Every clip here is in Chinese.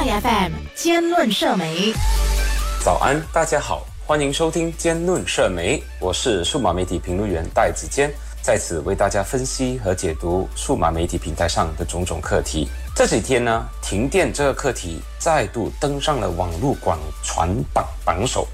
iFM 兼论社媒，早安，大家好，欢迎收听兼论社媒，我是数码媒体评论员戴子坚，在此为大家分析和解读数码媒体平台上的种种课题。这几天呢，停电这个课题再度登上了网络广传榜榜首，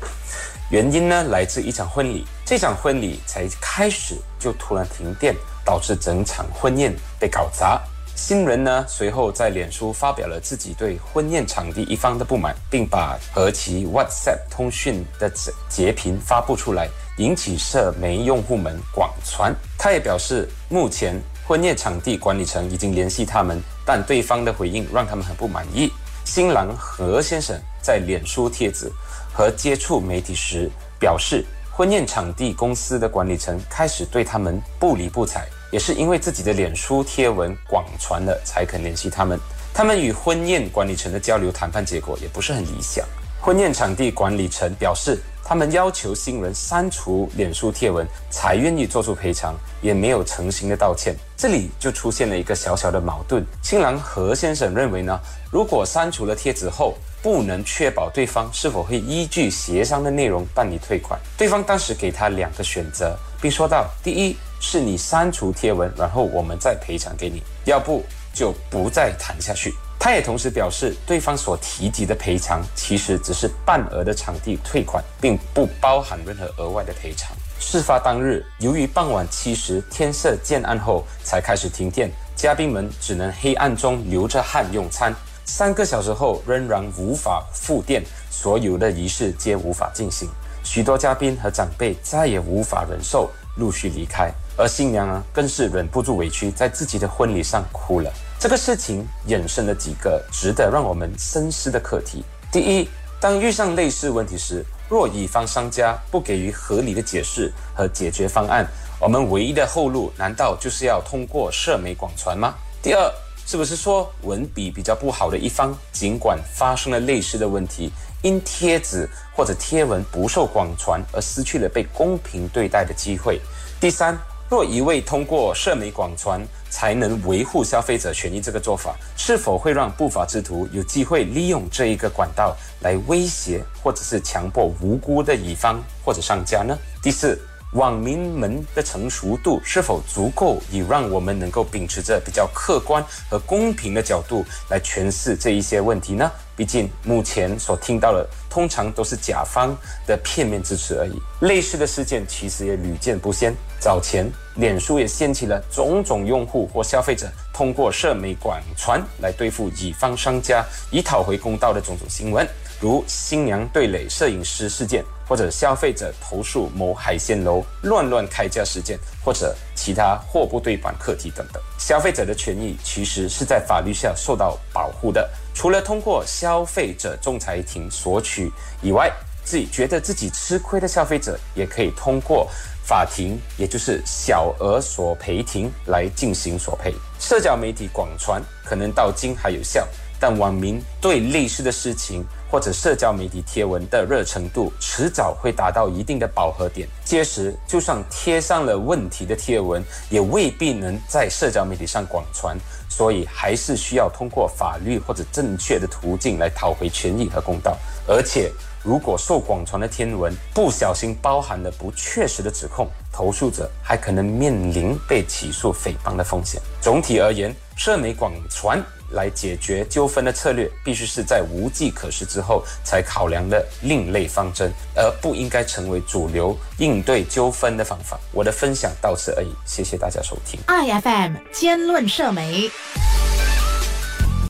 原因呢来自一场婚礼，这场婚礼才开始就突然停电，导致整场婚宴被搞砸。新人呢，随后在脸书发表了自己对婚宴场地一方的不满，并把和其 WhatsApp 通讯的截屏发布出来，引起社媒用户们广传。他也表示，目前婚宴场地管理层已经联系他们，但对方的回应让他们很不满意。新郎何先生在脸书帖子和接触媒体时表示，婚宴场地公司的管理层开始对他们不理不睬。也是因为自己的脸书贴文广传了，才肯联系他们。他们与婚宴管理层的交流谈判结果也不是很理想。婚宴场地管理层表示，他们要求新人删除脸书贴文，才愿意做出赔偿，也没有诚心的道歉。这里就出现了一个小小的矛盾。新郎何先生认为呢，如果删除了帖子后，不能确保对方是否会依据协商的内容办理退款。对方当时给他两个选择，并说道：第一。是你删除贴文，然后我们再赔偿给你，要不就不再谈下去。他也同时表示，对方所提及的赔偿其实只是半额的场地退款，并不包含任何额外的赔偿。事发当日，由于傍晚七时天色渐暗后才开始停电，嘉宾们只能黑暗中流着汗用餐。三个小时后仍然无法复电，所有的仪式皆无法进行。许多嘉宾和长辈再也无法忍受，陆续离开。而新娘呢，更是忍不住委屈，在自己的婚礼上哭了。这个事情衍生了几个值得让我们深思的课题。第一，当遇上类似问题时，若乙方商家不给予合理的解释和解决方案，我们唯一的后路难道就是要通过社媒广传吗？第二，是不是说文笔比较不好的一方，尽管发生了类似的问题，因贴子或者贴文不受广传而失去了被公平对待的机会？第三。若一味通过社媒广传才能维护消费者权益，这个做法是否会让不法之徒有机会利用这一个管道来威胁或者是强迫无辜的乙方或者商家呢？第四，网民们的成熟度是否足够，以让我们能够秉持着比较客观和公平的角度来诠释这一些问题呢？毕竟目前所听到的通常都是甲方的片面之词而已。类似的事件其实也屡见不鲜。早前，脸书也掀起了种种用户或消费者通过社媒广传来对付乙方商家，以讨回公道的种种新闻，如新娘对垒摄影师事件，或者消费者投诉某海鲜楼乱乱开价事件，或者其他货不对版课题等等。消费者的权益其实是在法律下受到保护的，除了通过消费者仲裁庭索取以外，自己觉得自己吃亏的消费者也可以通过。法庭也就是小额索赔庭来进行索赔，社交媒体广传可能到今还有效，但网民对类似的事情或者社交媒体贴文的热程度，迟早会达到一定的饱和点。届时，就算贴上了问题的贴文，也未必能在社交媒体上广传，所以还是需要通过法律或者正确的途径来讨回权益和公道，而且。如果受广传的天文不小心包含了不确实的指控，投诉者还可能面临被起诉诽谤的风险。总体而言，社媒广传来解决纠纷的策略，必须是在无计可施之后才考量的另类方针，而不应该成为主流应对纠纷的方法。我的分享到此而已，谢谢大家收听。I F M 兼论社媒。